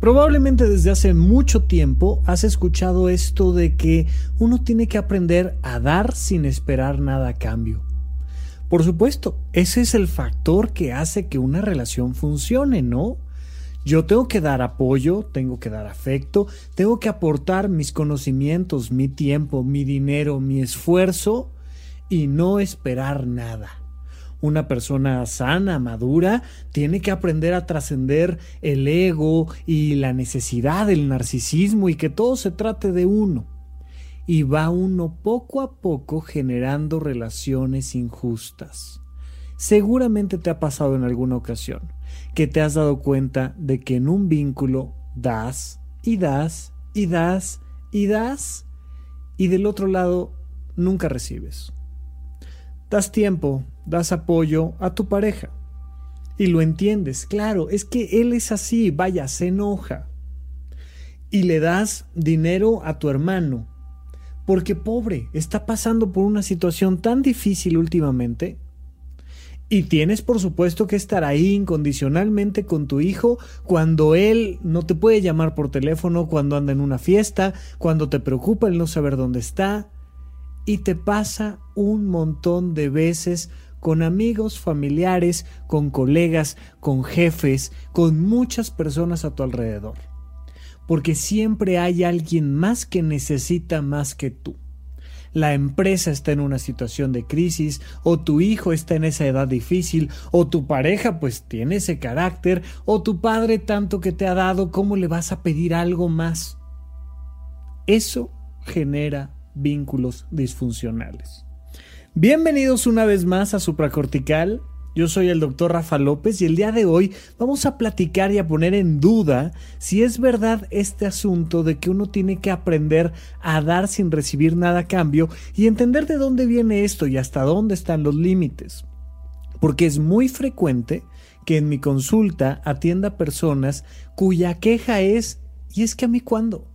Probablemente desde hace mucho tiempo has escuchado esto de que uno tiene que aprender a dar sin esperar nada a cambio. Por supuesto, ese es el factor que hace que una relación funcione, ¿no? Yo tengo que dar apoyo, tengo que dar afecto, tengo que aportar mis conocimientos, mi tiempo, mi dinero, mi esfuerzo y no esperar nada. Una persona sana, madura, tiene que aprender a trascender el ego y la necesidad, el narcisismo y que todo se trate de uno y va uno poco a poco generando relaciones injustas. Seguramente te ha pasado en alguna ocasión que te has dado cuenta de que en un vínculo das y das y das y das y del otro lado nunca recibes. Das tiempo, das apoyo a tu pareja. Y lo entiendes, claro, es que él es así, vaya, se enoja. Y le das dinero a tu hermano, porque pobre, está pasando por una situación tan difícil últimamente. Y tienes por supuesto que estar ahí incondicionalmente con tu hijo cuando él no te puede llamar por teléfono, cuando anda en una fiesta, cuando te preocupa el no saber dónde está. Y te pasa un montón de veces con amigos, familiares, con colegas, con jefes, con muchas personas a tu alrededor porque siempre hay alguien más que necesita más que tú. La empresa está en una situación de crisis, o tu hijo está en esa edad difícil, o tu pareja pues tiene ese carácter, o tu padre tanto que te ha dado, ¿cómo le vas a pedir algo más? Eso genera vínculos disfuncionales. Bienvenidos una vez más a Supracortical, yo soy el doctor Rafa López y el día de hoy vamos a platicar y a poner en duda si es verdad este asunto de que uno tiene que aprender a dar sin recibir nada a cambio y entender de dónde viene esto y hasta dónde están los límites. Porque es muy frecuente que en mi consulta atienda personas cuya queja es ¿y es que a mí cuándo?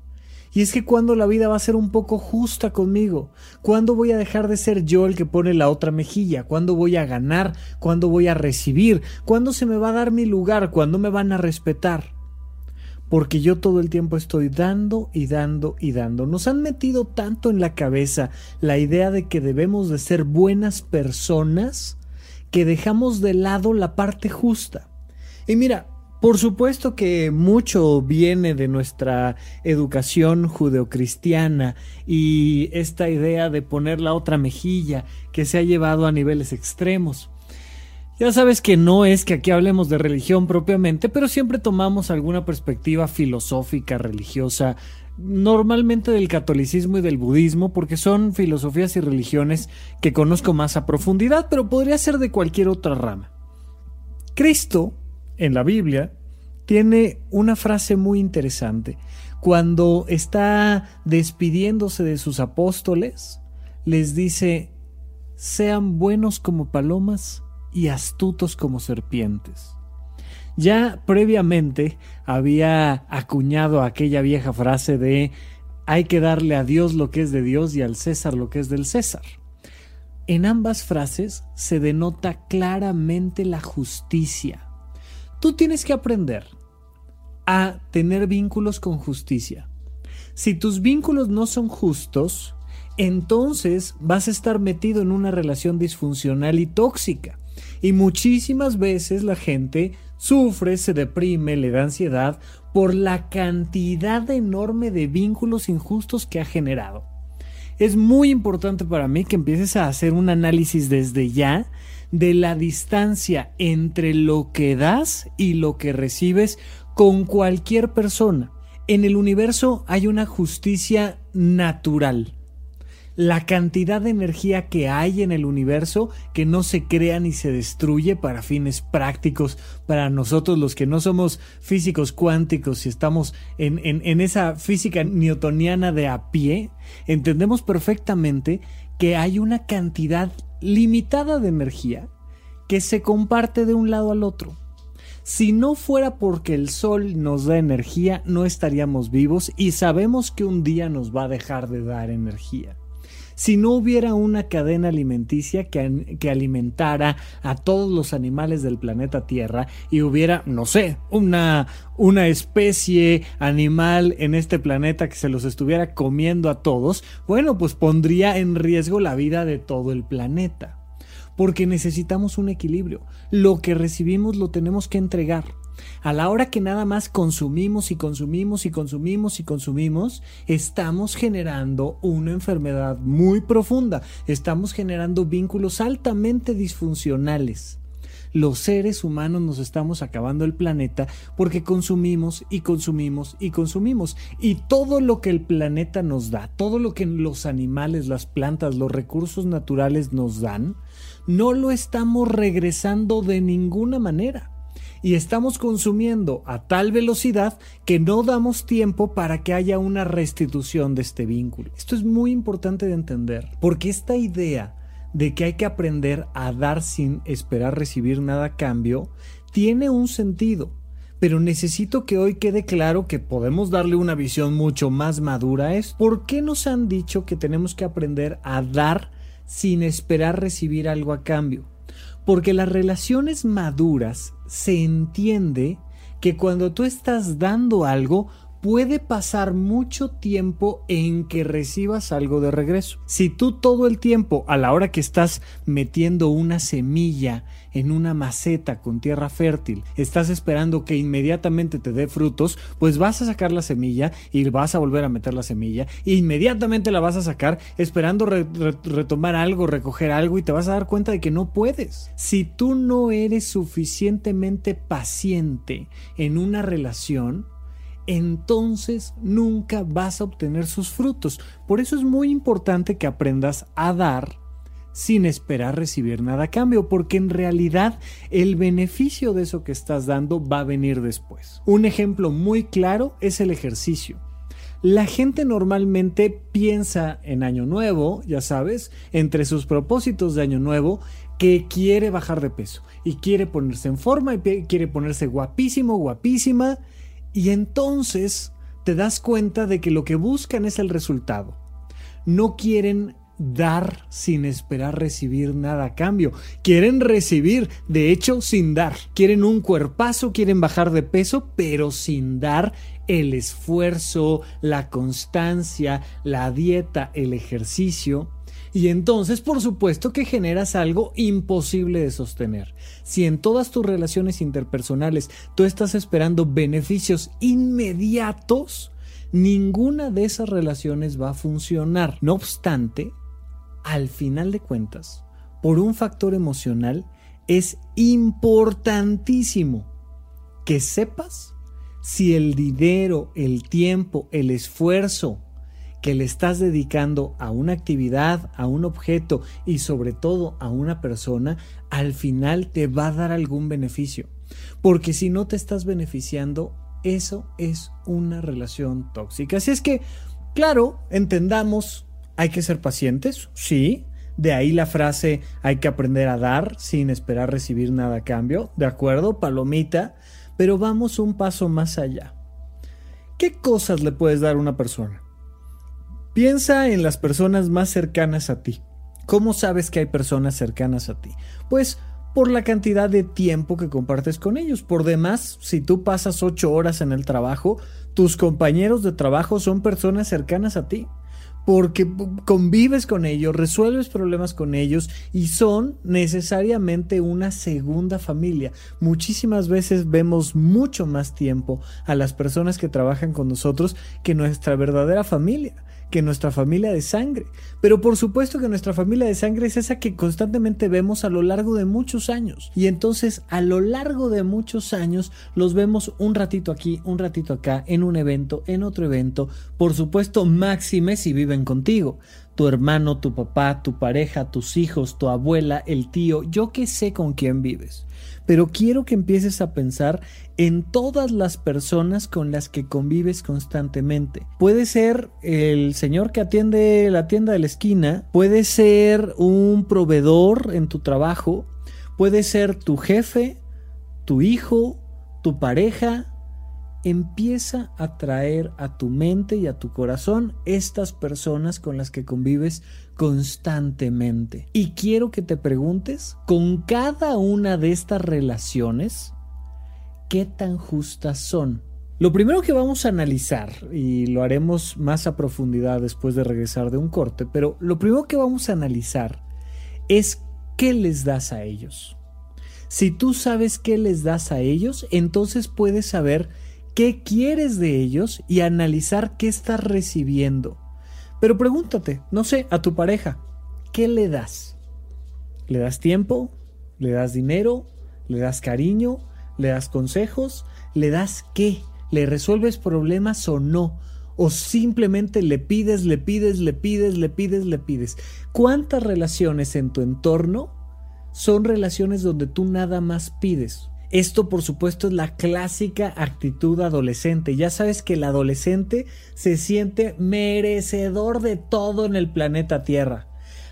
Y es que cuando la vida va a ser un poco justa conmigo, cuando voy a dejar de ser yo el que pone la otra mejilla, cuando voy a ganar, cuando voy a recibir, cuando se me va a dar mi lugar, cuando me van a respetar. Porque yo todo el tiempo estoy dando y dando y dando. Nos han metido tanto en la cabeza la idea de que debemos de ser buenas personas que dejamos de lado la parte justa. Y mira, por supuesto que mucho viene de nuestra educación judeocristiana y esta idea de poner la otra mejilla que se ha llevado a niveles extremos. Ya sabes que no es que aquí hablemos de religión propiamente, pero siempre tomamos alguna perspectiva filosófica, religiosa, normalmente del catolicismo y del budismo, porque son filosofías y religiones que conozco más a profundidad, pero podría ser de cualquier otra rama. Cristo en la Biblia tiene una frase muy interesante. Cuando está despidiéndose de sus apóstoles, les dice, sean buenos como palomas y astutos como serpientes. Ya previamente había acuñado aquella vieja frase de hay que darle a Dios lo que es de Dios y al César lo que es del César. En ambas frases se denota claramente la justicia, Tú tienes que aprender a tener vínculos con justicia. Si tus vínculos no son justos, entonces vas a estar metido en una relación disfuncional y tóxica. Y muchísimas veces la gente sufre, se deprime, le da ansiedad por la cantidad enorme de vínculos injustos que ha generado. Es muy importante para mí que empieces a hacer un análisis desde ya de la distancia entre lo que das y lo que recibes con cualquier persona. En el universo hay una justicia natural. La cantidad de energía que hay en el universo que no se crea ni se destruye para fines prácticos, para nosotros los que no somos físicos cuánticos y estamos en, en esa física newtoniana de a pie, entendemos perfectamente que hay una cantidad limitada de energía que se comparte de un lado al otro. Si no fuera porque el sol nos da energía, no estaríamos vivos y sabemos que un día nos va a dejar de dar energía. si no hubiera una cadena alimenticia que, que, alimentara a todos los animales del planeta Tierra y hubiera, no sé, una, una especie animal en este planeta que se los estuviera comiendo a todos, bueno, pues pondría en riesgo la vida de todo el planeta. Porque necesitamos un equilibrio. Lo que recibimos lo tenemos que entregar. A la hora que nada más consumimos y consumimos y consumimos y consumimos, estamos generando una enfermedad muy profunda. Estamos generando vínculos altamente disfuncionales los seres humanos nos estamos acabando el planeta porque consumimos y consumimos y consumimos. Y todo lo que el planeta nos da, todo lo que los animales, las plantas, los recursos naturales nos dan, no lo estamos regresando de ninguna manera y estamos consumiendo a tal velocidad que no damos tiempo para que haya una restitución de este vínculo. Esto es muy importante de entender, porque esta idea de que hay que aprender a dar sin esperar recibir nada a cambio tiene un sentido. Pero necesito que hoy quede claro que podemos darle una visión mucho más madura esto. ¿Por qué nos han dicho que tenemos que aprender a dar sin esperar recibir algo a cambio? Porque las relaciones maduras se entiende que cuando tú estás dando algo, puede pasar mucho tiempo en que recibas algo de regreso. Si tú todo el tiempo, a la hora que estás metiendo una semilla en una maceta con tierra fértil, estás esperando que inmediatamente te dé frutos, pues vas a sacar la semilla y vas a volver a meter la semilla e inmediatamente la vas a sacar esperando retomar algo, recoger algo y te vas a dar cuenta de que no puedes. Si tú no eres suficientemente paciente en una relación, entonces nunca vas a obtener sus frutos. Por eso es muy importante que aprendas a dar sin esperar recibir nada a cambio, porque en realidad el beneficio de eso que estás dando va a venir después. Un ejemplo muy claro es el ejercicio. La gente normalmente piensa en Año Nuevo, ya sabes, entre sus propósitos de Año Nuevo, que quiere bajar de peso y quiere ponerse en forma y quiere ponerse guapísimo, guapísima y entonces te das cuenta de que lo que buscan es el resultado. No quieren dar sin esperar recibir nada a cambio. Quieren recibir, de hecho, sin dar. Quieren un cuerpazo, quieren bajar de peso, pero sin dar el esfuerzo, la constancia, la dieta, el ejercicio. Y entonces, por supuesto que generas algo imposible de sostener. Si en todas tus relaciones interpersonales tú estás esperando beneficios inmediatos, ninguna de esas relaciones va a funcionar. No obstante, al final de cuentas, por un factor emocional, es importantísimo que sepas si el dinero, el tiempo, el esfuerzo que le estás dedicando a una actividad, a un objeto y sobre todo a una persona, al final te va a dar algún beneficio. Porque si no te estás beneficiando, eso es una relación tóxica. Así es que, claro, entendamos, hay que ser pacientes, sí. De ahí la frase hay que aprender a dar sin esperar recibir nada a cambio. De acuerdo, palomita. Pero vamos un paso más allá. ¿Qué cosas le puedes dar a una persona? Piensa en las personas más cercanas a ti. ¿Cómo sabes que hay personas cercanas a ti? Pues por la cantidad de tiempo que compartes con ellos. Por demás, si tú pasas ocho horas en el trabajo, tus compañeros de trabajo son personas cercanas a ti porque convives con ellos, resuelves problemas con ellos y son necesariamente una segunda familia. Muchísimas veces vemos mucho más tiempo a las personas que trabajan con nosotros que nuestra verdadera familia que nuestra familia de sangre. Pero por supuesto que nuestra familia de sangre es esa que constantemente vemos a lo largo de muchos años. Y entonces a lo largo de muchos años los vemos un ratito aquí, un ratito acá, en un evento, en otro evento. Por supuesto, máxime si viven contigo tu hermano, tu papá, tu pareja, tus hijos, tu abuela, el tío, yo que sé con quién vives pero quiero que empieces a pensar en todas las personas con las que convives constantemente. Puede ser el señor que atiende la tienda de la esquina, puede ser un proveedor en tu trabajo, puede ser tu jefe, tu hijo, tu pareja, empieza a traer a tu mente y a tu corazón estas personas con las que convives constantemente. Y quiero que te preguntes, con cada una de estas relaciones, ¿qué tan justas son? Lo primero que vamos a analizar, y lo haremos más a profundidad después de regresar de un corte, pero lo primero que vamos a analizar es qué les das a ellos. Si tú sabes qué les das a ellos, entonces puedes saber qué quieres de ellos y analizar qué estás recibiendo. Pero pregúntate, no sé, a tu pareja, ¿qué le das? ¿Le das tiempo? ¿Le das dinero? ¿Le das cariño? ¿Le das consejos? ¿Le das qué? ¿Le resuelves problemas o no? ¿O simplemente le pides, le pides, le pides, le pides, le pides? ¿Cuántas relaciones en tu entorno son relaciones donde tú nada más pides? Esto por supuesto es la clásica actitud adolescente. Ya sabes que el adolescente se siente merecedor de todo en el planeta Tierra.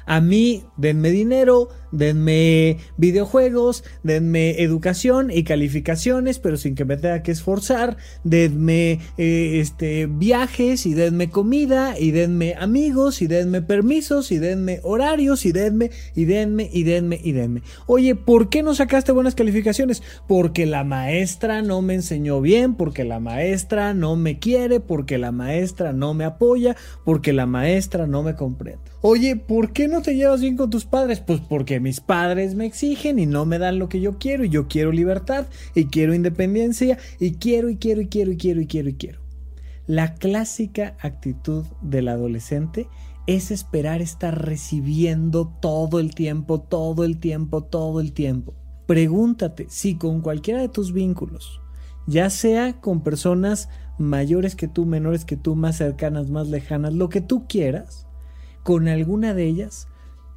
A mí, denme dinero, denme videojuegos, denme educación y calificaciones, pero sin que me tenga que esforzar, denme eh, este, viajes y denme comida y denme amigos y denme permisos y denme horarios y denme y denme y denme y denme. Oye, ¿por qué no sacaste buenas calificaciones? Porque la maestra no me enseñó bien, porque la maestra no me quiere, porque la maestra no me apoya, porque la maestra no me comprende. Oye, ¿por qué no te llevas bien con tus padres? Pues porque mis padres me exigen y no me dan lo que yo quiero y yo quiero libertad y quiero independencia y quiero y quiero y quiero y quiero y quiero y quiero. La clásica actitud del adolescente es esperar estar recibiendo todo el tiempo, todo el tiempo, todo el tiempo. Pregúntate si con cualquiera de tus vínculos, ya sea con personas mayores que tú, menores que tú, más cercanas, más lejanas, lo que tú quieras, con alguna de ellas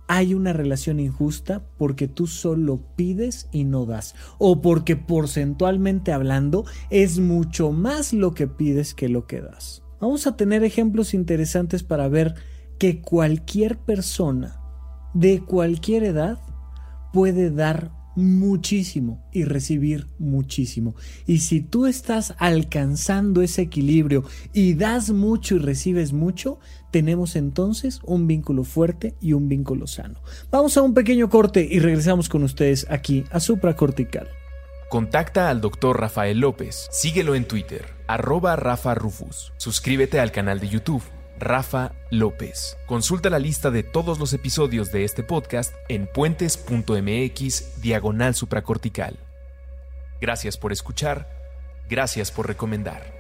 hay una relación injusta porque tú solo pides y no das. O porque porcentualmente hablando es mucho más lo que pides que lo que das. Vamos a tener ejemplos interesantes para ver que cualquier persona de cualquier edad puede dar muchísimo y recibir muchísimo. Y si tú estás alcanzando ese equilibrio y das mucho y recibes mucho, tenemos entonces un vínculo fuerte y un vínculo sano. Vamos a un pequeño corte y regresamos con ustedes aquí a Supracortical. Contacta al doctor Rafael López. Síguelo en Twitter, arroba Rafa Rufus. Suscríbete al canal de YouTube Rafa López. Consulta la lista de todos los episodios de este podcast en puentes.mx diagonal supracortical. Gracias por escuchar, gracias por recomendar.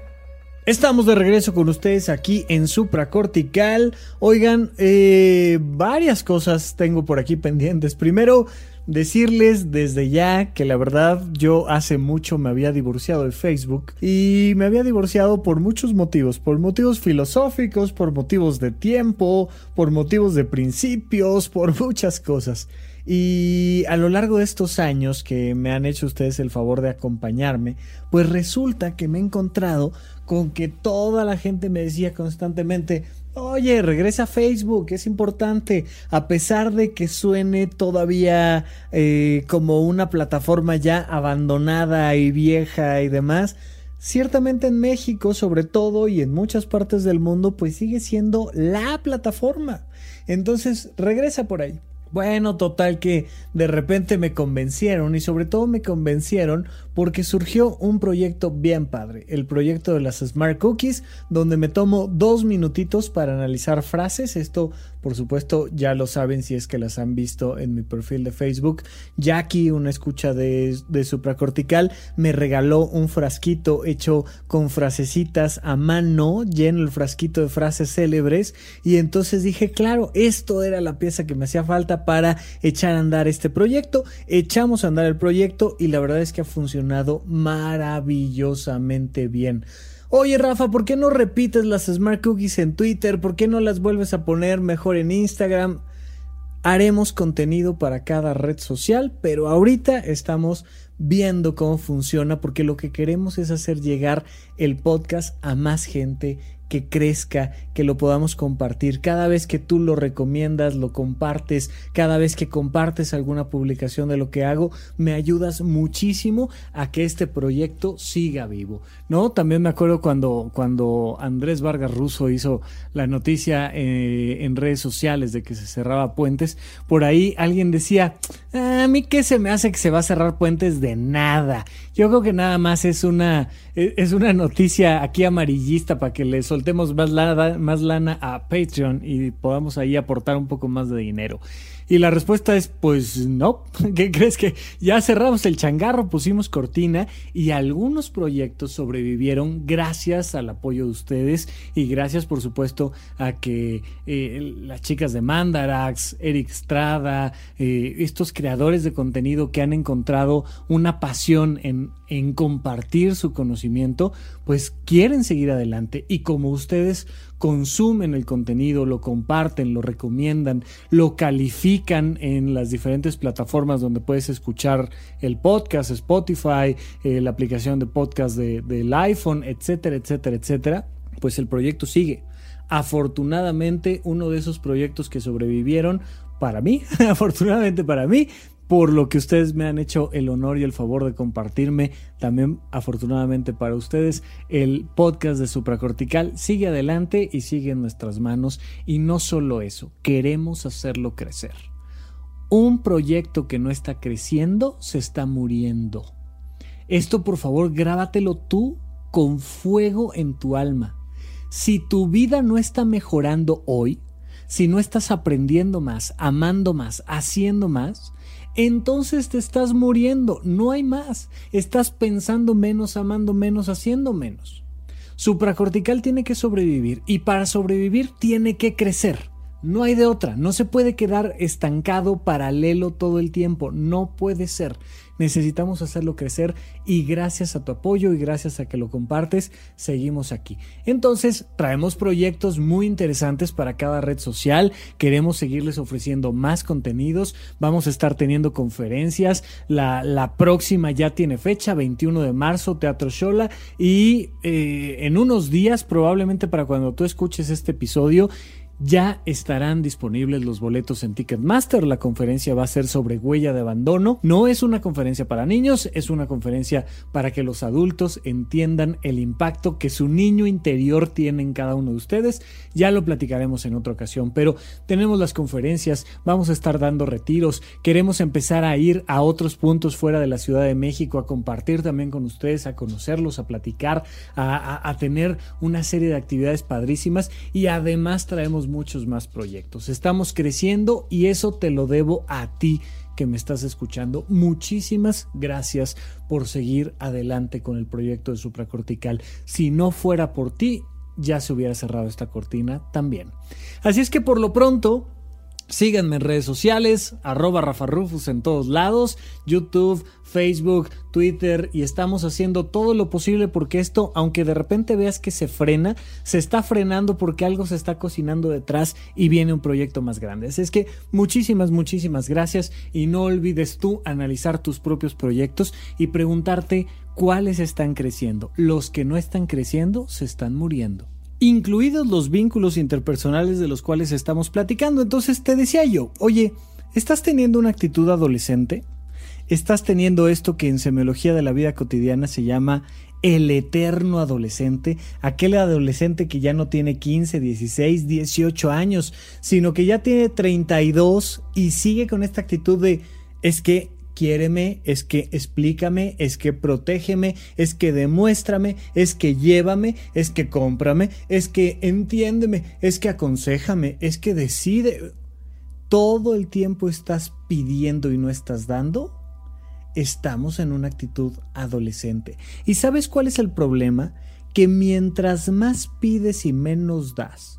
Estamos de regreso con ustedes aquí en Supracortical. Oigan, eh, varias cosas tengo por aquí pendientes. Primero, decirles desde ya que la verdad yo hace mucho me había divorciado de Facebook y me había divorciado por muchos motivos, por motivos filosóficos, por motivos de tiempo, por motivos de principios, por muchas cosas. Y a lo largo de estos años que me han hecho ustedes el favor de acompañarme, pues resulta que me he encontrado con que toda la gente me decía constantemente, Oye, regresa a Facebook, es importante, a pesar de que suene todavía eh, como una plataforma ya abandonada y vieja y demás, ciertamente en México sobre todo y en muchas partes del mundo pues sigue siendo la plataforma. Entonces regresa por ahí. Bueno, total que de repente me convencieron y sobre todo me convencieron porque surgió un proyecto bien padre, el proyecto de las Smart Cookies, donde me tomo dos minutitos para analizar frases. Esto, por supuesto, ya lo saben si es que las han visto en mi perfil de Facebook. Jackie, una escucha de, de supracortical, me regaló un frasquito hecho con frasecitas a mano, lleno el frasquito de frases célebres, y entonces dije, claro, esto era la pieza que me hacía falta para echar a andar este proyecto. Echamos a andar el proyecto y la verdad es que ha funcionado maravillosamente bien. Oye Rafa, ¿por qué no repites las Smart Cookies en Twitter? ¿Por qué no las vuelves a poner mejor en Instagram? Haremos contenido para cada red social, pero ahorita estamos viendo cómo funciona, porque lo que queremos es hacer llegar el podcast a más gente que crezca, que lo podamos compartir. Cada vez que tú lo recomiendas, lo compartes, cada vez que compartes alguna publicación de lo que hago, me ayudas muchísimo a que este proyecto siga vivo. ¿No? También me acuerdo cuando, cuando Andrés Vargas Russo hizo la noticia eh, en redes sociales de que se cerraba puentes, por ahí alguien decía, ah, a mí qué se me hace que se va a cerrar puentes de nada. Yo creo que nada más es una, es una noticia aquí amarillista para que le soltemos más lana, más lana a Patreon y podamos ahí aportar un poco más de dinero. Y la respuesta es, pues no, ¿qué crees que ya cerramos el changarro, pusimos cortina y algunos proyectos sobrevivieron gracias al apoyo de ustedes y gracias por supuesto a que eh, las chicas de Mandarax, Eric Strada, eh, estos creadores de contenido que han encontrado una pasión en, en compartir su conocimiento, pues quieren seguir adelante. Y como ustedes consumen el contenido, lo comparten, lo recomiendan, lo califican en las diferentes plataformas donde puedes escuchar el podcast, Spotify, eh, la aplicación de podcast del iPhone, etcétera, etcétera, etcétera, pues el proyecto sigue. Afortunadamente, uno de esos proyectos que sobrevivieron para mí, afortunadamente para mí, por lo que ustedes me han hecho el honor y el favor de compartirme. También, afortunadamente para ustedes, el podcast de Supracortical sigue adelante y sigue en nuestras manos. Y no solo eso, queremos hacerlo crecer. Un proyecto que no está creciendo se está muriendo. Esto, por favor, grábatelo tú con fuego en tu alma. Si tu vida no está mejorando hoy, si no estás aprendiendo más, amando más, haciendo más, entonces te estás muriendo, no hay más. Estás pensando menos, amando menos, haciendo menos. Supracortical tiene que sobrevivir y para sobrevivir tiene que crecer. No hay de otra, no se puede quedar estancado paralelo todo el tiempo, no puede ser necesitamos hacerlo crecer y gracias a tu apoyo y gracias a que lo compartes, seguimos aquí. Entonces, traemos proyectos muy interesantes para cada red social, queremos seguirles ofreciendo más contenidos, vamos a estar teniendo conferencias, la, la próxima ya tiene fecha, 21 de marzo, Teatro Shola, y eh, en unos días, probablemente para cuando tú escuches este episodio, ya estarán disponibles los boletos en Ticketmaster. La conferencia va a ser sobre huella de abandono. No es una conferencia para niños, es una conferencia para que los adultos entiendan el impacto que su niño interior tiene en cada uno de ustedes. Ya lo platicaremos en otra ocasión, pero tenemos las conferencias, vamos a estar dando retiros, queremos empezar a ir a otros puntos fuera de la Ciudad de México, a compartir también con ustedes, a conocerlos, a platicar, a, tener una serie de actividades padrísimas y además traemos muchos más proyectos. Estamos creciendo y eso te lo debo a ti que me estás escuchando. Muchísimas gracias por seguir adelante con el proyecto de supracortical. Si no fuera por ti, ya se hubiera cerrado esta cortina también. Así es que por lo pronto, Síganme en redes sociales, arroba en todos lados, YouTube, Facebook, Twitter y estamos haciendo todo lo posible porque esto, aunque de repente veas que se frena, se está frenando porque algo se está cocinando detrás y viene un proyecto más grande. Así es que muchísimas, muchísimas gracias y no olvides tú analizar tus propios proyectos y preguntarte cuáles están creciendo. Los que no están creciendo se están muriendo incluidos los vínculos interpersonales de los cuales estamos platicando. Entonces te decía yo, oye, ¿estás teniendo una actitud adolescente? ¿Estás teniendo esto que en semiología de la vida cotidiana se llama el eterno adolescente, aquel adolescente que ya no tiene 15, 16, 18 años, sino que ya tiene 32 y sigue con esta actitud de es que quiéreme, es que explícame, es que protégeme, es que demuéstrame, es que llévame, es que cómprame, es que entiéndeme, es que aconsejame, es que decide. Todo el tiempo estás pidiendo y no estás dando. Estamos en una actitud adolescente. ¿Y sabes cuál es el problema? Que mientras más pides y menos das,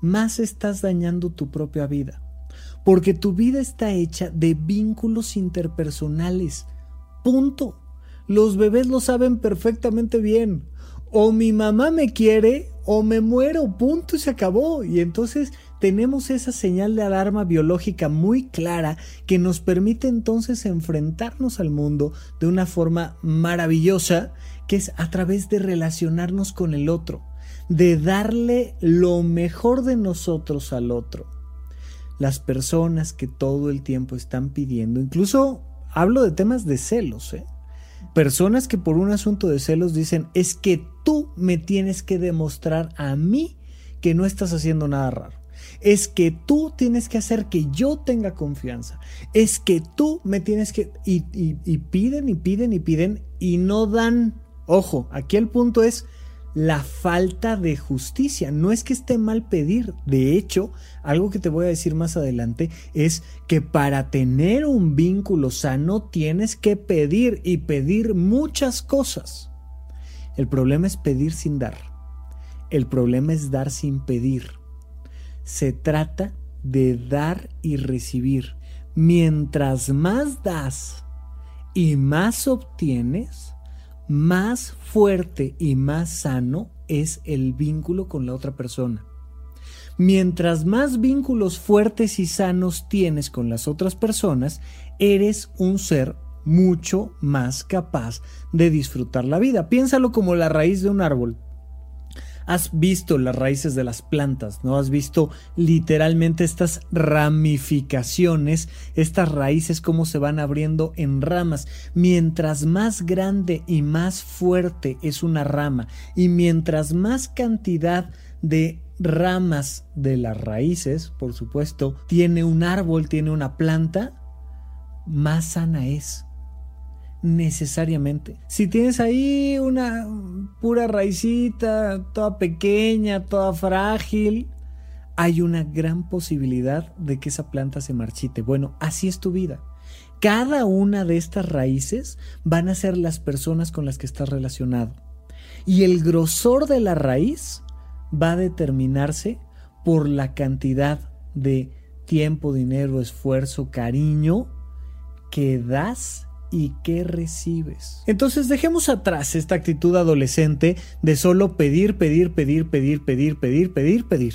más estás dañando tu propia vida porque tu vida está hecha de vínculos interpersonales. Punto. Los bebés lo saben perfectamente bien. O mi mamá me quiere o me muero, punto y se acabó. Y entonces tenemos esa señal de alarma biológica muy clara que nos permite entonces enfrentarnos al mundo de una forma maravillosa, que es a través de relacionarnos con el otro, de darle lo mejor de nosotros al otro. Las personas que todo el tiempo están pidiendo, incluso hablo de temas de celos, ¿eh? personas que por un asunto de celos dicen es que tú me tienes que demostrar a mí que no estás haciendo nada raro. Es que tú tienes que hacer que yo tenga confianza, es que tú me tienes que... Y, piden y piden y piden y no dan... Ojo, aquí el punto es la falta de justicia. No es que esté mal pedir. De hecho, algo que te voy a decir más adelante es que para tener un vínculo sano tienes que pedir y pedir muchas cosas. El problema es pedir sin dar. El problema es dar sin pedir se trata de dar y recibir. Mientras más das y más obtienes, más fuerte y más sano es el vínculo con la otra persona. Mientras más vínculos fuertes y sanos tienes con las otras personas, eres un ser mucho más capaz de disfrutar la vida. Piénsalo como la raíz de un árbol has visto las raíces de las plantas, ¿no? Has visto literalmente estas ramificaciones, estas raíces cómo se van abriendo en ramas. Mientras más grande y más fuerte es una rama y mientras más cantidad de ramas de las raíces, por supuesto, tiene un árbol, tiene una planta, más sana es necesariamente. Si tienes ahí una pura raicita, toda pequeña, toda frágil, hay una gran posibilidad de que esa planta se marchite. Bueno, así es tu vida. Cada una de estas raíces van a ser las personas con las que estás relacionado. Y el grosor de la raíz va a determinarse por la cantidad de tiempo, dinero, esfuerzo, cariño que das y qué recibes. Entonces dejemos atrás esta actitud adolescente de solo pedir, pedir, pedir, pedir, pedir, pedir, pedir, pedir.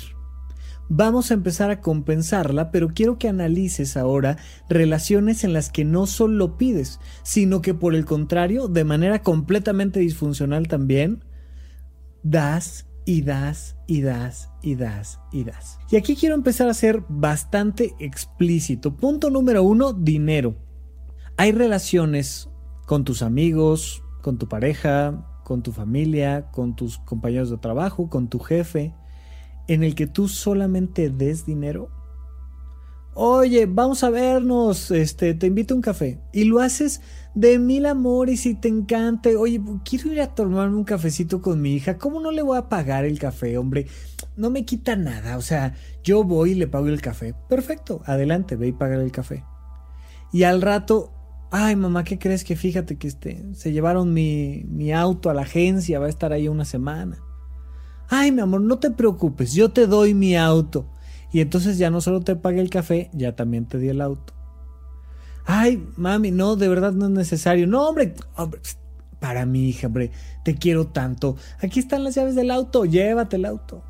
Vamos a empezar a compensarla, pero quiero que analices ahora relaciones en las que no solo pides, sino que por el contrario, de manera completamente disfuncional también, das y das y das y das y das. Y aquí quiero empezar a ser bastante explícito. Punto número uno, dinero. Hay relaciones con tus amigos, con tu pareja, con tu familia, con tus compañeros de trabajo, con tu jefe, en el que tú solamente des dinero. Oye, vamos a vernos, este, te invito a un café. Y lo haces de mil amores y te encanta. Oye, quiero ir a tomarme un cafecito con mi hija. ¿Cómo no le voy a pagar el café, hombre? No me quita nada. O sea, yo voy y le pago el café. Perfecto, adelante, ve y paga el café. Y al rato Ay, mamá, ¿qué crees que fíjate que este, se llevaron mi, mi auto a la agencia, va a estar ahí una semana? Ay, mi amor, no te preocupes, yo te doy mi auto. Y entonces ya no solo te pagué el café, ya también te di el auto. Ay, mami, no, de verdad no es necesario. No, hombre, para mi hija, te quiero tanto. Aquí están las llaves del auto, llévate el auto.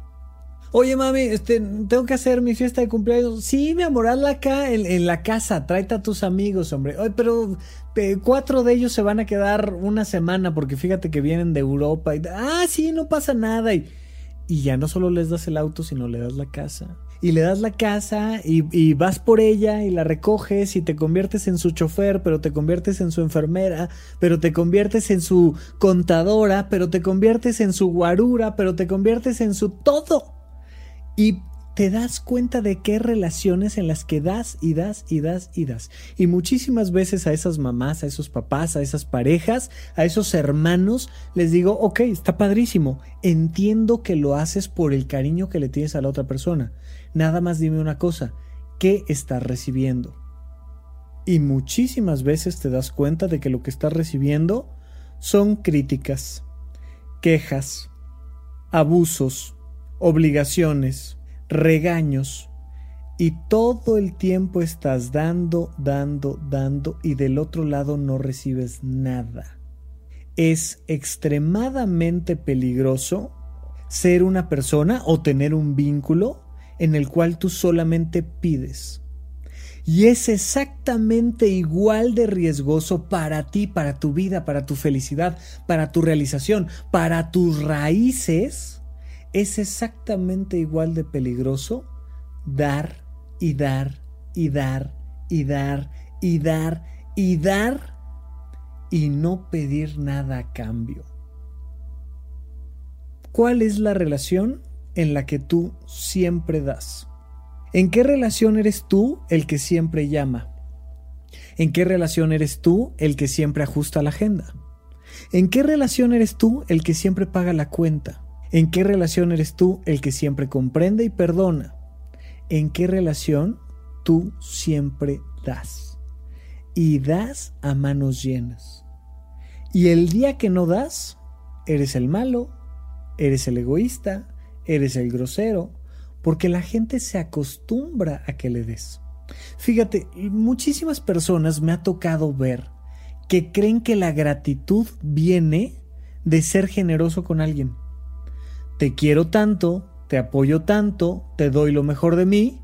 Oye, mami, este, tengo que hacer mi fiesta de cumpleaños. Sí, mi amor, hazla acá en, la casa. Tráete a tus amigos, hombre. Oye, pero eh, cuatro de ellos se van a quedar una semana porque fíjate que vienen de Europa. Ah, sí, no pasa nada. Y, y ya no solo les das el auto, sino le das la casa. Y le das la casa y, y, vas por ella y la recoges y te conviertes en su chofer, pero te conviertes en su enfermera, pero te conviertes en su contadora, pero te conviertes en su guarura, pero te conviertes en su todo y te das cuenta de qué relaciones en las que das y das y das y das. Y muchísimas veces a esas mamás, a esos papás, a esas parejas, a esos hermanos, les digo, ok, está padrísimo, entiendo que lo haces por el cariño que le tienes a la otra persona. Nada más dime una cosa, ¿qué estás recibiendo? Y muchísimas veces te das cuenta de que lo que estás recibiendo son críticas, quejas, abusos, obligaciones, regaños, y todo el tiempo estás dando, dando, dando y del otro lado no recibes nada. Es extremadamente peligroso ser una persona o tener un vínculo en el cual tú solamente pides. Y es exactamente igual de riesgoso para ti, para tu vida, para tu felicidad, para tu realización, para tus raíces. Es exactamente igual de peligroso dar y dar y dar y dar y dar y dar y no pedir nada a cambio. ¿Cuál es la relación en la que tú siempre das? ¿En qué relación eres tú el que siempre llama? ¿En qué relación eres tú el que siempre ajusta la agenda? ¿En qué relación eres tú el que siempre paga la cuenta? ¿En qué relación eres tú el que siempre comprende y perdona? ¿En qué relación tú siempre das? Y das a manos llenas. Y el día que no das, eres el malo, eres el egoísta, eres el grosero, porque la gente se acostumbra a que le des. Fíjate, muchísimas personas me ha tocado ver que creen que la gratitud viene de ser generoso con alguien. Te quiero tanto, te apoyo tanto, te doy lo mejor de mí,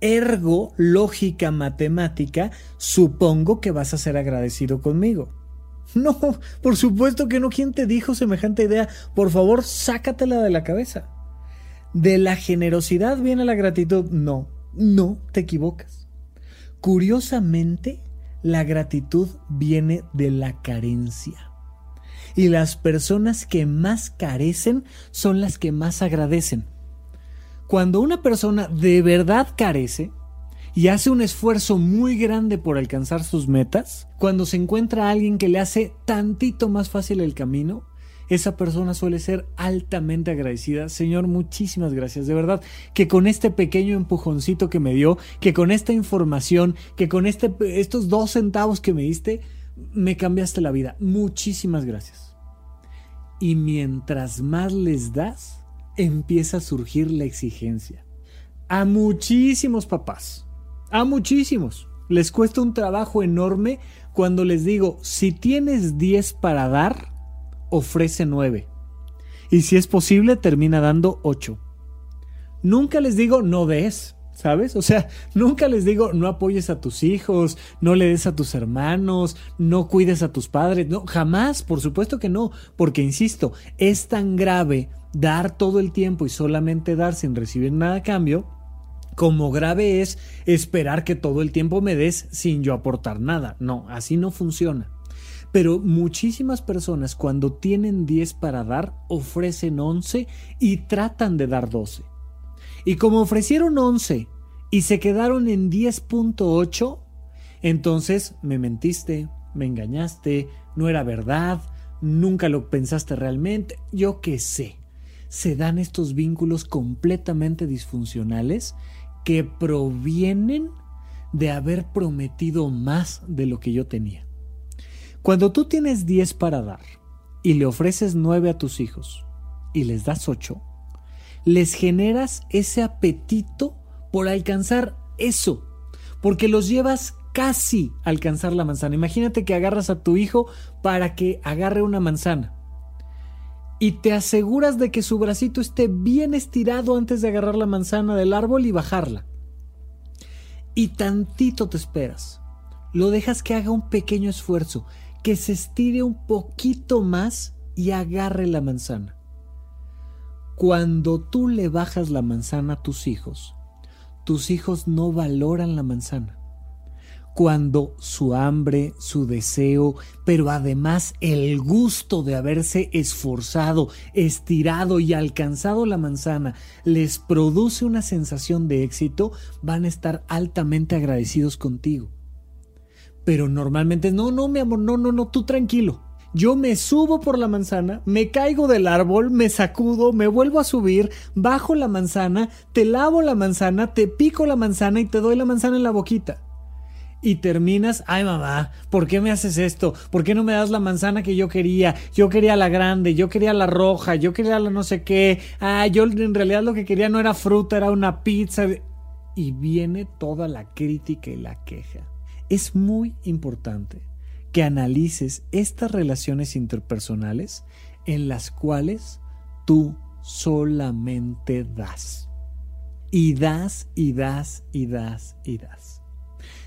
ergo, lógica matemática, supongo que vas a ser agradecido conmigo. No, por supuesto que no. ¿Quién te dijo semejante idea? Por favor, sácatela de la cabeza. ¿De la generosidad viene la gratitud? No, no, te equivocas. Curiosamente, la gratitud viene de la carencia. Y las personas que más carecen son las que más agradecen. Cuando una persona de verdad carece y hace un esfuerzo muy grande por alcanzar sus metas, cuando se encuentra a alguien que le hace tantito más fácil el camino, esa persona suele ser altamente agradecida. Señor, muchísimas gracias. De verdad, que con este pequeño empujoncito que me dio, que con esta información, que con este, estos dos centavos que me diste, me cambiaste la vida. Muchísimas gracias. Y mientras más les das, empieza a surgir la exigencia. A muchísimos papás, a muchísimos, les cuesta un trabajo enorme cuando les digo, si tienes 10 para dar, ofrece 9. Y si es posible, termina dando 8. Nunca les digo no des, ¿sabes? O sea, nunca les digo no apoyes a tus hijos, no le des a tus hermanos, no cuides a tus padres. No, jamás, por supuesto que no, porque insisto, es tan grave dar todo el tiempo y solamente dar sin recibir nada a cambio, como grave es esperar que todo el tiempo me des sin yo aportar nada. No, así no funciona. Pero muchísimas personas cuando tienen 10 para dar, ofrecen 11 y tratan de dar 12. Y como ofrecieron 11 y se quedaron en 10.8, entonces me mentiste, me engañaste, no era verdad, nunca lo pensaste realmente, yo qué sé. Se dan estos vínculos completamente disfuncionales que provienen de haber prometido más de lo que yo tenía. Cuando tú tienes 10 para dar y le ofreces 9 a tus hijos y les das 8, les generas ese apetito por alcanzar eso, porque los llevas casi a alcanzar la manzana. Imagínate que agarras a tu hijo para que agarre una manzana y te aseguras de que su bracito esté bien estirado antes de agarrar la manzana del árbol y bajarla. Y tantito te esperas. Lo dejas que haga un pequeño esfuerzo que se estire un poquito más y agarre la manzana. Cuando tú le bajas la manzana a tus hijos, tus hijos no valoran la manzana. Cuando su hambre, su deseo, pero además el gusto de haberse esforzado, estirado y alcanzado la manzana les produce una sensación de éxito, van a estar altamente agradecidos contigo. Pero normalmente, no, no, mi amor, no, no, no, tú tranquilo. Yo me subo por la manzana, me caigo del árbol, me sacudo, me vuelvo a subir, bajo la manzana, te lavo la manzana, te pico la manzana y te doy la manzana en la boquita. Y terminas, ay mamá, ¿por qué me haces esto? ¿Por qué no me das la manzana que yo quería? Yo quería la grande, yo quería la roja, yo quería la no sé qué. Ah, yo en realidad lo que quería no era fruta, era una pizza. Y viene toda la crítica y la queja es muy importante que analices estas relaciones interpersonales en las cuales tú solamente das. y das y das y das y das.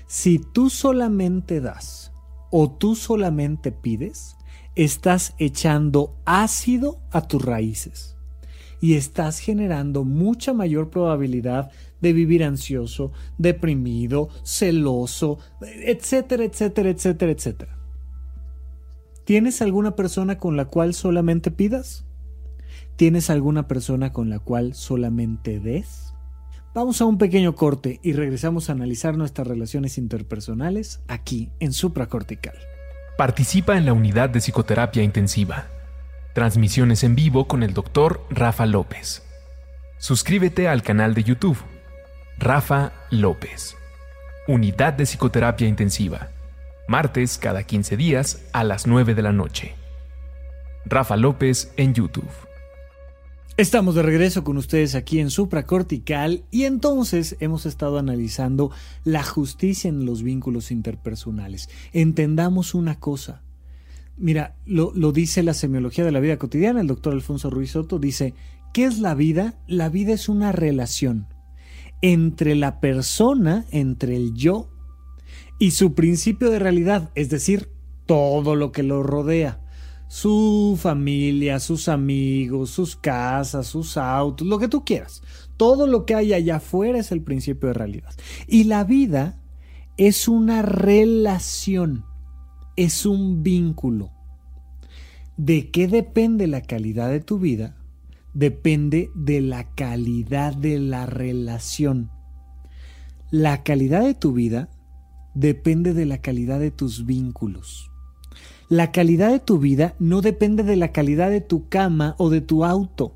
Si tú solamente das o tú solamente pides, estás echando ácido a tus raíces y estás generando mucha mayor probabilidad de vivir ansioso, deprimido, celoso, etcétera, etcétera, etcétera, etcétera. ¿Tienes alguna persona con la cual solamente pidas? ¿Tienes alguna persona con la cual solamente des? Vamos a un pequeño corte y regresamos a analizar nuestras relaciones interpersonales aquí en supracortical. Participa en la unidad de psicoterapia intensiva. Transmisiones en vivo con el doctor Rafa López. Suscríbete al canal de YouTube. Rafa López. Unidad de psicoterapia intensiva. Martes cada 15 días a las 9 de la noche. Rafa López en YouTube. Estamos de regreso con ustedes aquí en Supracortical y entonces hemos estado analizando la justicia en los vínculos interpersonales. Entendamos una cosa. Mira, lo, lo, dice la semiología de la vida cotidiana, el doctor Alfonso Ruiz Soto dice, ¿qué es la vida? La vida es una relación entre la persona, entre el yo y su principio de realidad, es decir, todo lo que lo rodea su familia, sus amigos, sus casas, sus autos, lo que tú quieras. Todo lo que hay allá afuera es el principio de realidad. Y la vida es una relación, es un vínculo. ¿De qué depende la calidad de tu vida? Depende de la calidad de la relación. La calidad de tu vida depende de la calidad de tus vínculos. La calidad de tu vida no depende de la calidad de tu cama o de tu auto.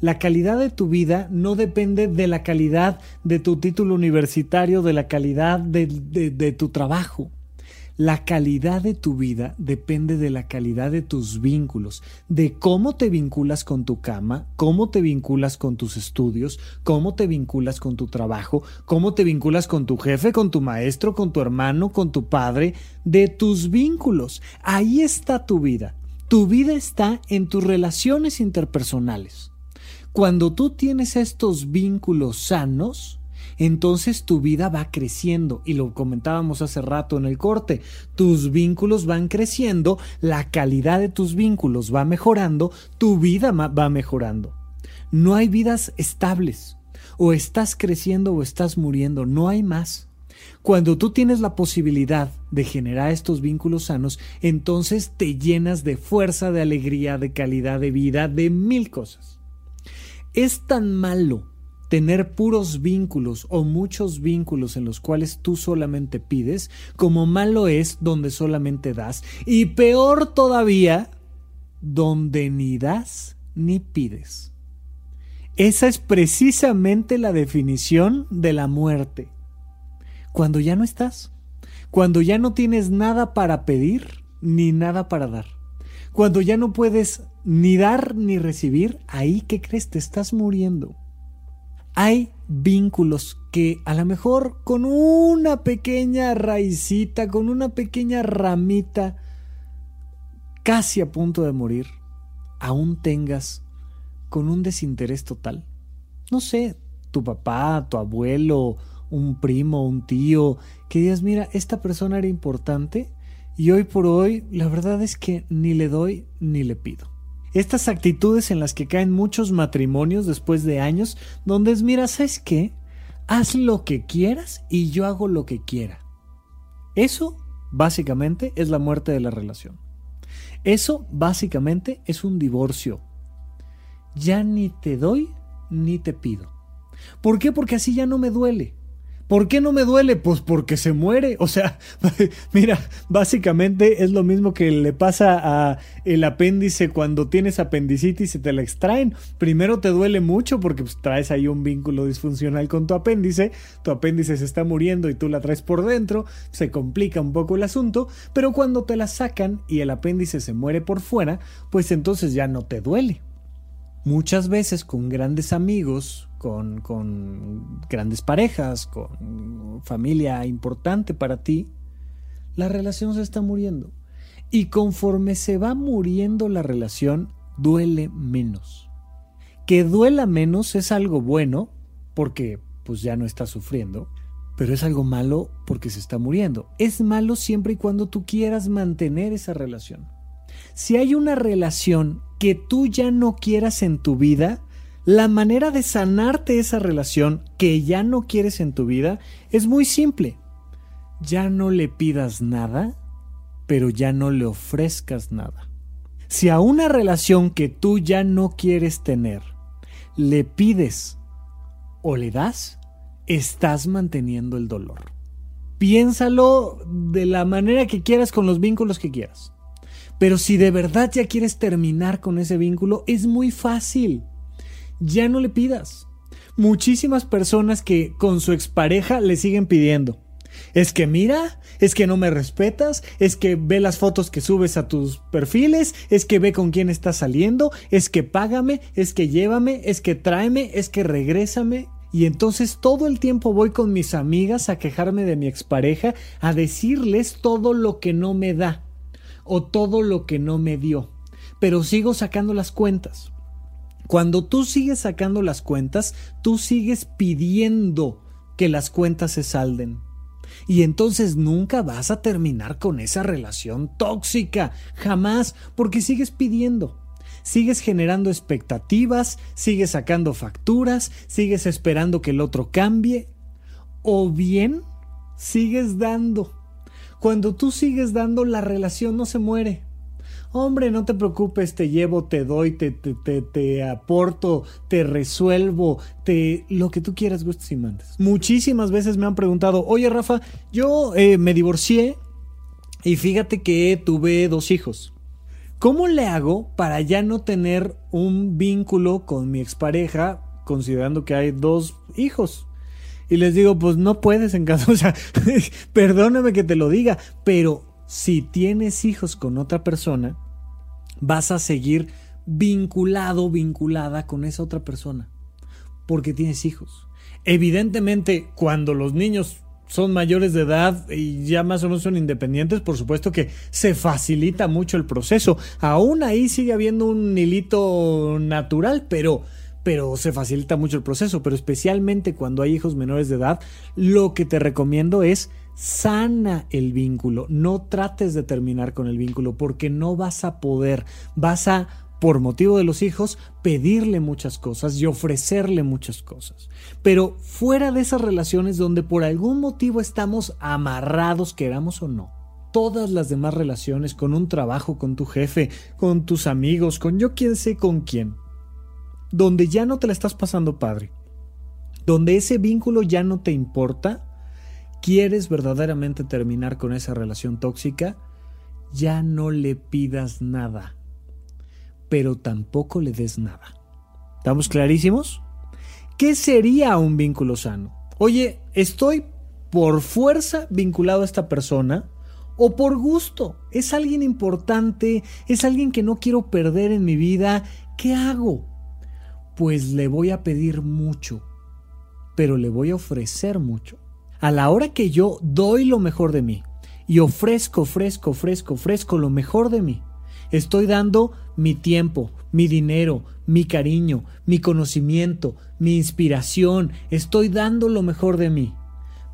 La calidad de tu vida no depende de la calidad de tu título universitario, de la calidad de, tu trabajo. La calidad de tu vida depende de la calidad de tus vínculos, de cómo te vinculas con tu cama, cómo te vinculas con tus estudios, cómo te vinculas con tu trabajo, cómo te vinculas con tu jefe, con tu maestro, con tu hermano, con tu padre, de tus vínculos. Ahí está tu vida. Tu vida está en tus relaciones interpersonales. Cuando tú tienes estos vínculos sanos, entonces tu vida va creciendo y lo comentábamos hace rato en el corte, tus vínculos van creciendo, la calidad de tus vínculos va mejorando, tu vida va mejorando. No hay vidas estables, o estás creciendo o estás muriendo, no hay más. Cuando tú tienes la posibilidad de generar estos vínculos sanos, entonces te llenas de fuerza, de alegría, de calidad de vida, de mil cosas. Es tan malo tener puros vínculos o muchos vínculos en los cuales tú solamente pides, como malo es donde solamente das, y peor todavía, donde ni das ni pides. Esa es precisamente la definición de la muerte. Cuando ya no estás, cuando ya no tienes nada para pedir ni nada para dar, cuando ya no puedes ni dar ni recibir, ahí que crees te estás muriendo hay vínculos que a lo mejor con una pequeña raicita, con una pequeña ramita, casi a punto de morir, aún tengas con un desinterés total. No sé, tu papá, tu abuelo, un primo, un tío, que digas, mira, esta persona era importante y hoy por hoy la verdad es que ni le doy ni le pido. Estas actitudes en las que caen muchos matrimonios después de años, donde es, mira, ¿sabes qué? Haz lo que quieras y yo hago lo que quiera. Eso, básicamente, es la muerte de la relación. Eso, básicamente, es un divorcio. Ya ni te doy ni te pido. ¿Por qué? Porque así ya no me duele. ¿Por qué no me duele? Pues porque se muere. O sea, mira, básicamente es lo mismo que le pasa a el apéndice cuando tienes apendicitis y te la extraen. Primero te duele mucho porque pues, traes ahí un vínculo disfuncional con tu apéndice. Tu apéndice se está muriendo y tú la traes por dentro. Se complica un poco el asunto. Pero cuando te la sacan y el apéndice se muere por fuera, pues entonces ya no te duele. Muchas veces con grandes amigos, con, grandes parejas, con familia importante para ti, la relación se está muriendo. Y conforme se va muriendo la relación, duele menos. Que duela menos es algo bueno, porque pues ya no está sufriendo. Pero es algo malo porque se está muriendo. Es malo siempre y cuando tú quieras mantener esa relación. Si hay una relación que tú ya no quieras en tu vida, la manera de sanarte esa relación que ya no quieres en tu vida es muy simple. Ya no le pidas nada, pero ya no le ofrezcas nada. Si a una relación que tú ya no quieres tener, le pides o le das, estás manteniendo el dolor. Piénsalo de la manera que quieras con los vínculos que quieras. Pero si de verdad ya quieres terminar con ese vínculo, es muy fácil. Ya no le pidas. Muchísimas personas que con su expareja le siguen pidiendo. Es que mira, es que no me respetas, es que ve las fotos que subes a tus perfiles, es que ve con quién estás saliendo, es que págame, es que llévame, es que tráeme, es que regrésame. Y entonces todo el tiempo voy con mis amigas a quejarme de mi expareja, a decirles todo lo que no me da o todo lo que no me dio. Pero sigo sacando las cuentas. Cuando tú sigues sacando las cuentas, tú sigues pidiendo que las cuentas se salden. Y entonces nunca vas a terminar con esa relación tóxica, jamás, porque sigues pidiendo. Sigues generando expectativas, sigues sacando facturas, sigues esperando que el otro cambie, o bien sigues dando. Cuando tú sigues dando, la relación no se muere. Hombre, no te preocupes, te llevo, te doy, te, te, te, aporto, te resuelvo, te lo que tú quieras, gustes y mandes. Muchísimas veces me han preguntado, oye Rafa, yo eh, me divorcié y fíjate que tuve dos hijos. ¿Cómo le hago para ya no tener un vínculo con mi expareja considerando que hay dos hijos? Y les digo, pues no puedes en caso, o sea, perdóname que te lo diga, pero si tienes hijos con otra persona, vas a seguir vinculado, vinculada con esa otra persona, porque tienes hijos. Evidentemente, cuando los niños son mayores de edad y ya más o menos son independientes, por supuesto que se facilita mucho el proceso. Aún ahí sigue habiendo un hilito natural, pero pero se facilita mucho el proceso, pero especialmente cuando hay hijos menores de edad, lo que te recomiendo es sana el vínculo, no trates de terminar con el vínculo porque no vas a poder, vas a por motivo de los hijos, pedirle muchas cosas y ofrecerle muchas cosas. Pero fuera de esas relaciones donde por algún motivo estamos amarrados, queramos o no, todas las demás relaciones, con un trabajo, con tu jefe, con tus amigos, con yo quién sé con quién, donde ya no te la estás pasando padre, donde ese vínculo ya no te importa, quieres verdaderamente terminar con esa relación tóxica, ya no le pidas nada, pero tampoco le des nada. ¿Estamos clarísimos? ¿Qué sería un vínculo sano? Oye, estoy por fuerza vinculado a esta persona o por gusto. Es alguien importante, es alguien que no quiero perder en mi vida. ¿Qué hago? pues le voy a pedir mucho, pero le voy a ofrecer mucho. A la hora que yo doy lo mejor de mí y ofrezco, ofrezco, ofrezco, ofrezco lo mejor de mí, estoy dando mi tiempo, mi dinero, mi cariño, mi conocimiento, mi inspiración, estoy dando lo mejor de mí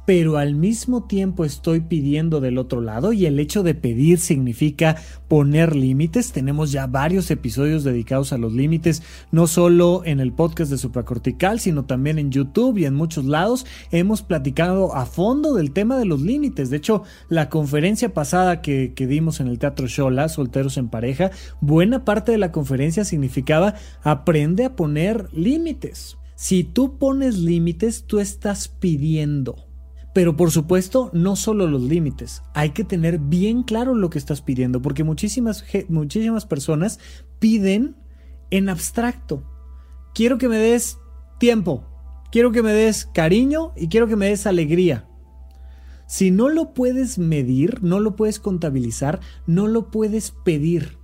pero al mismo tiempo estoy pidiendo del otro lado y el hecho de pedir significa poner límites. Tenemos ya varios episodios dedicados a los límites, no solo en el podcast de supracortical, sino también en YouTube y en muchos lados. Hemos platicado a fondo del tema de los límites. De hecho, la conferencia pasada que, que dimos en el Teatro Shola, Solteros en Pareja, buena parte de la conferencia significaba aprende a poner límites. Si tú pones límites, tú estás pidiendo. Pero por supuesto, no solo los límites, hay que tener bien claro lo que estás pidiendo, porque muchísimas, muchísimas personas piden en abstracto. Quiero que me des tiempo, quiero que me des cariño y quiero que me des alegría. Si no lo puedes medir, no lo puedes contabilizar, no lo puedes pedir.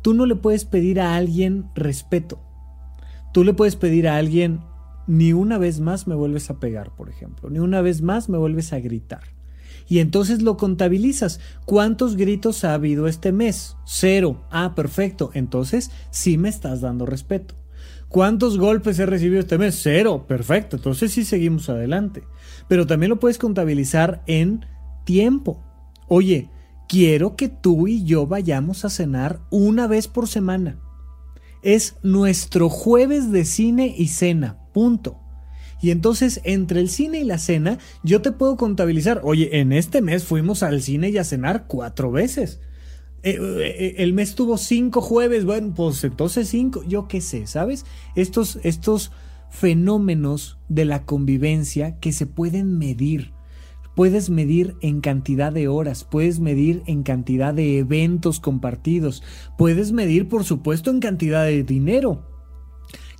Tú no le puedes pedir a alguien respeto. Tú le puedes pedir a alguien ni una vez más me vuelves a pegar, por ejemplo, ni una vez más me vuelves a gritar. Y entonces lo contabilizas. ¿Cuántos gritos ha habido este mes? Cero. Ah, perfecto. Entonces sí me estás dando respeto. ¿Cuántos golpes he recibido este mes? Cero. Perfecto. Entonces sí seguimos adelante. Pero también lo puedes contabilizar en tiempo. Oye, quiero que tú y yo vayamos a cenar una vez por semana. Es nuestro jueves de cine y cena. Punto. Y entonces, entre el cine y la cena, yo te puedo contabilizar, oye, en este mes fuimos al cine y a cenar cuatro veces. Eh, eh, el mes tuvo cinco jueves, bueno, pues entonces cinco, yo qué sé, ¿sabes? Estos, estos fenómenos de la convivencia que se pueden medir. Puedes medir en cantidad de horas, puedes medir en cantidad de eventos compartidos, puedes medir por supuesto en cantidad de dinero.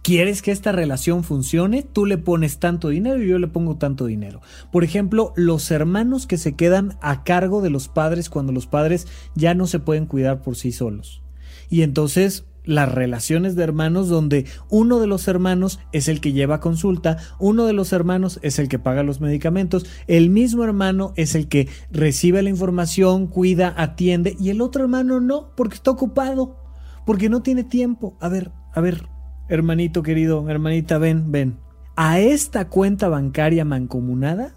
¿Quieres que esta relación funcione? Tú le pones tanto dinero y yo le pongo tanto dinero. Por ejemplo, los hermanos que se quedan a cargo de los padres cuando los padres ya no se pueden cuidar por sí solos. Y entonces las relaciones de hermanos donde uno de los hermanos es el que lleva consulta, uno de los hermanos es el que paga los medicamentos, el mismo hermano es el que recibe la información, cuida, atiende y el otro hermano no, porque está ocupado, porque no tiene tiempo. A ver, a ver, hermanito querido, hermanita, ven, ven. A esta cuenta bancaria mancomunada,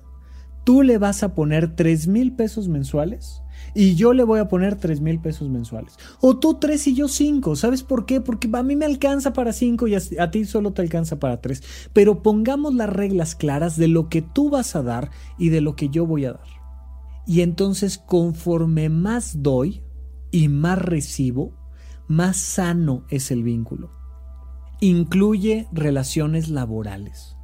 tú le vas a poner 3 mil pesos mensuales y yo le voy a poner 3 mil pesos mensuales. O tú 3 y yo 5. ¿Sabes por qué? Porque a mí me alcanza para 5 y a, ti solo te alcanza para 3. Pero pongamos las reglas claras de lo que tú vas a dar y de lo que yo voy a dar. Y entonces conforme más doy y más recibo, más sano es el vínculo incluye relaciones laborales.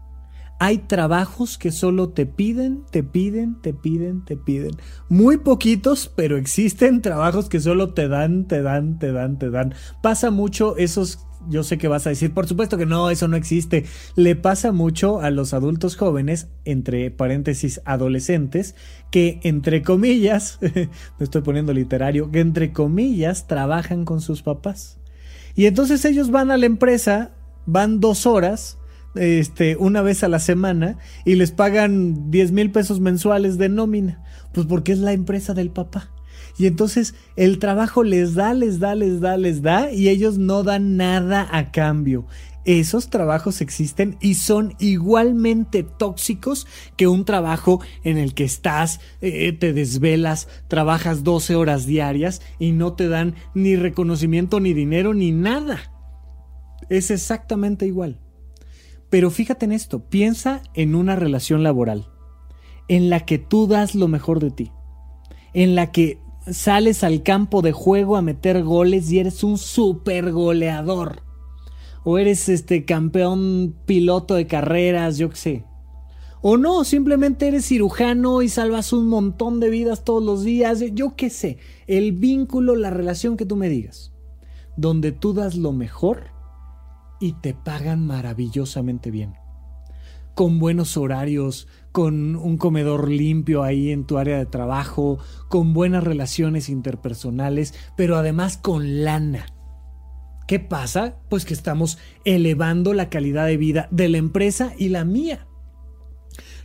Hay trabajos que solo te piden, te piden, te piden, te piden. Muy poquitos, pero existen trabajos que solo te dan, te dan, te dan, te dan. Pasa mucho esos yo sé que vas a decir, por supuesto que no, eso no existe. Le pasa mucho a los adultos jóvenes, entre paréntesis adolescentes, que entre comillas, me estoy poniendo literario, que entre comillas trabajan con sus papás. Y entonces ellos van a la empresa, van dos horas, este, una vez a la semana, y les pagan 10 mil pesos mensuales de nómina. Pues porque es la empresa del papá. Y entonces el trabajo les da, les da, les da, les da, y ellos no dan nada a cambio esos trabajos existen y son igualmente tóxicos que un trabajo en el que estás, eh, te desvelas, trabajas 12 horas diarias y no te dan ni reconocimiento, ni dinero, ni nada. Es exactamente igual. Pero fíjate en esto, piensa en una relación laboral, en la que tú das lo mejor de ti, en la que sales al campo de juego a meter goles y eres un super goleador o eres este campeón piloto de carreras, yo qué sé. O no, simplemente eres cirujano y salvas un montón de vidas todos los días, yo qué sé. El vínculo, la relación que tú me digas. Donde tú das lo mejor y te pagan maravillosamente bien. Con buenos horarios, con un comedor limpio ahí en tu área de trabajo, con buenas relaciones interpersonales, pero además con lana ¿Qué pasa? Pues que estamos elevando la calidad de vida de la empresa y la mía.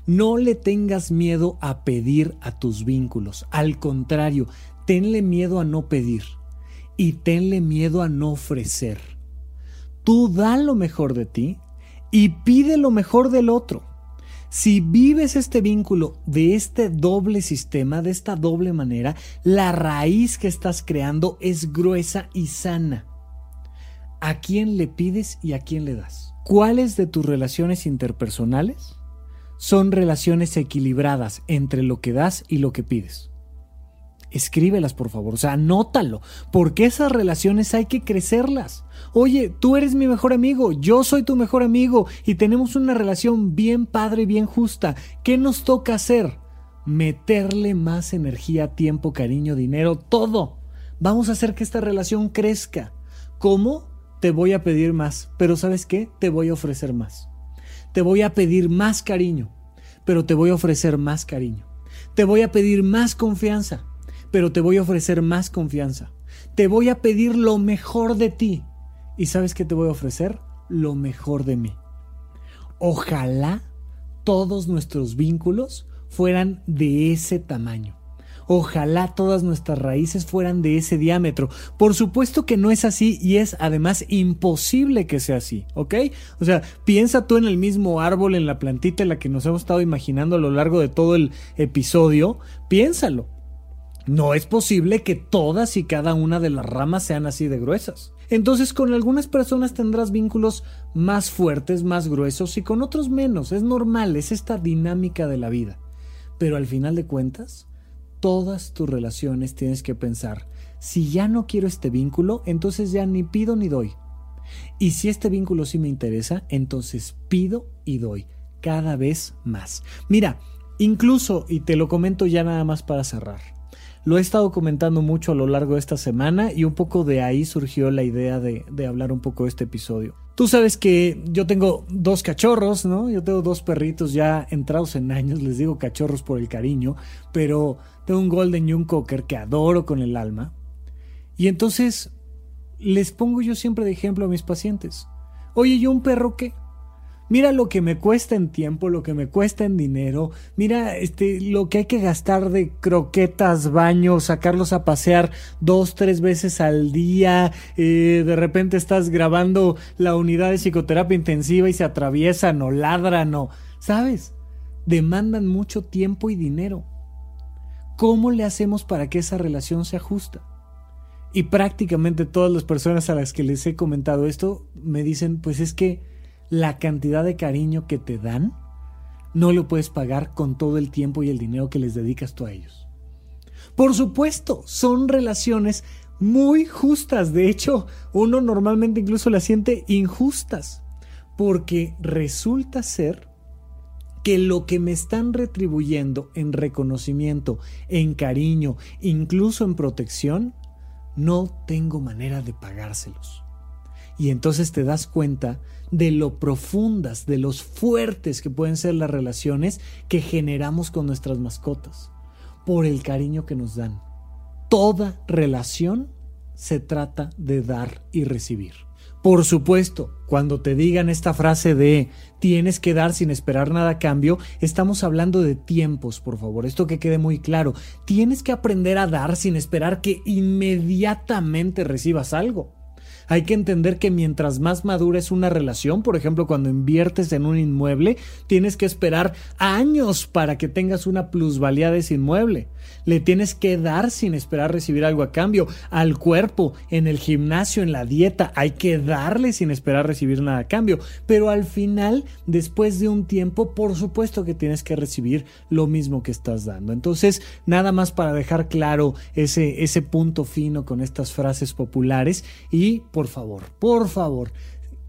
No le tengas miedo a pedir a tus vínculos. Al contrario, tenle miedo a no pedir y tenle miedo a no ofrecer. Tú da lo mejor de ti y pide lo mejor del otro. Si vives este vínculo de este doble sistema, de esta doble manera, la raíz que estás creando es gruesa y sana a quién le pides y a quién le das. ¿Cuáles de tus relaciones interpersonales son relaciones equilibradas entre lo que das y lo que pides? Escríbelas, por favor, o sea, anótalo, porque esas relaciones hay que crecerlas. Oye, tú eres mi mejor amigo, yo soy tu mejor amigo y tenemos una relación bien padre, bien justa. ¿Qué nos toca hacer? Meterle más energía, tiempo, cariño, dinero, todo. Vamos a hacer que esta relación crezca. ¿Cómo? Te voy a pedir más, pero ¿sabes qué? Te voy a ofrecer más. Te voy a pedir más cariño, pero te voy a ofrecer más cariño. Te voy a pedir más confianza, pero te voy a ofrecer más confianza. Te voy a pedir lo mejor de ti. ¿Y sabes qué te voy a ofrecer? Lo mejor de mí. Ojalá todos nuestros vínculos fueran de ese tamaño. Ojalá todas nuestras raíces fueran de ese diámetro. Por supuesto que no es así y es además imposible que sea así, ¿ok? O sea, piensa tú en el mismo árbol, en la plantita en la que nos hemos estado imaginando a lo largo de todo el episodio. Piénsalo. No es posible que todas y cada una de las ramas sean así de gruesas. Entonces con algunas personas tendrás vínculos más fuertes, más gruesos y con otros menos. Es normal, es esta dinámica de la vida. Pero al final de cuentas, todas tus relaciones tienes que pensar, si ya no quiero este vínculo, entonces ya ni pido ni doy. Y si este vínculo sí me interesa, entonces pido y doy cada vez más. Mira, incluso, y te lo comento ya nada más para cerrar, lo he estado comentando mucho a lo largo de esta semana y un poco de ahí surgió la idea de, hablar un poco de este episodio. Tú sabes que yo tengo dos cachorros, ¿no? Yo tengo dos perritos ya entrados en años, les digo cachorros por el cariño, pero tengo un Golden y un Cocker que adoro con el alma. Y entonces les pongo yo siempre de ejemplo a mis pacientes. Oye, ¿yo un perro qué? Mira lo que me cuesta en tiempo, lo que me cuesta en dinero. Mira este, lo que hay que gastar de croquetas, baños, sacarlos a pasear dos, tres veces al día. Eh, de repente estás grabando la unidad de psicoterapia intensiva y se atraviesan o ladran o... ¿Sabes? Demandan mucho tiempo y dinero. ¿Cómo le hacemos para que esa relación se ajuste? Y prácticamente todas las personas a las que les he comentado esto me dicen, pues es que la cantidad de cariño que te dan, no lo puedes pagar con todo el tiempo y el dinero que les dedicas tú a ellos. Por supuesto, son relaciones muy justas. De hecho, uno normalmente incluso las siente injustas. Porque resulta ser que lo que me están retribuyendo en reconocimiento, en cariño, incluso en protección, no tengo manera de pagárselos. Y entonces te das cuenta de lo profundas, de los fuertes que pueden ser las relaciones que generamos con nuestras mascotas, por el cariño que nos dan. Toda relación se trata de dar y recibir. Por supuesto, cuando te digan esta frase de tienes que dar sin esperar nada a cambio, estamos hablando de tiempos, por favor, esto que quede muy claro. Tienes que aprender a dar sin esperar que inmediatamente recibas algo. Hay que entender que mientras más madura es una relación, por ejemplo, cuando inviertes en un inmueble, tienes que esperar años para que tengas una plusvalía de ese inmueble. Le tienes que dar sin esperar recibir algo a cambio. Al cuerpo, en el gimnasio, en la dieta, hay que darle sin esperar recibir nada a cambio. Pero al final, después de un tiempo, por supuesto que tienes que recibir lo mismo que estás dando. Entonces, nada más para dejar claro ese, ese punto fino con estas frases populares y por favor, por favor,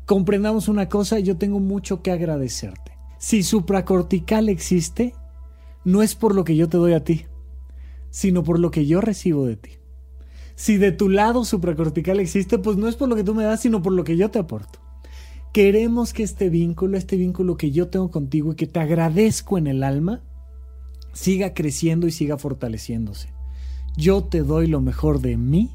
comprendamos una cosa, yo tengo mucho que agradecerte. Si supracortical existe, no es por lo que yo te doy a ti, sino por lo que yo recibo de ti. Si de tu lado supracortical existe, pues no es por lo que tú me das, sino por lo que yo te aporto. Queremos que este vínculo, este vínculo que yo tengo contigo y que te agradezco en el alma, siga creciendo y siga fortaleciéndose. Yo te doy lo mejor de mí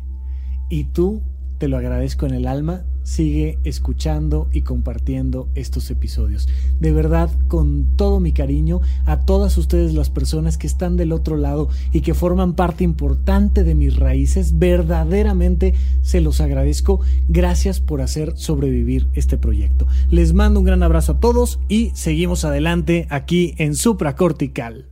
y tú te lo agradezco en el alma. Sigue escuchando y compartiendo estos episodios. De verdad, con todo mi cariño a todas ustedes las personas que están del otro lado y que forman parte importante de mis raíces, verdaderamente se los agradezco. Gracias por hacer sobrevivir este proyecto. Les mando un gran abrazo a todos y seguimos adelante aquí en Supracortical.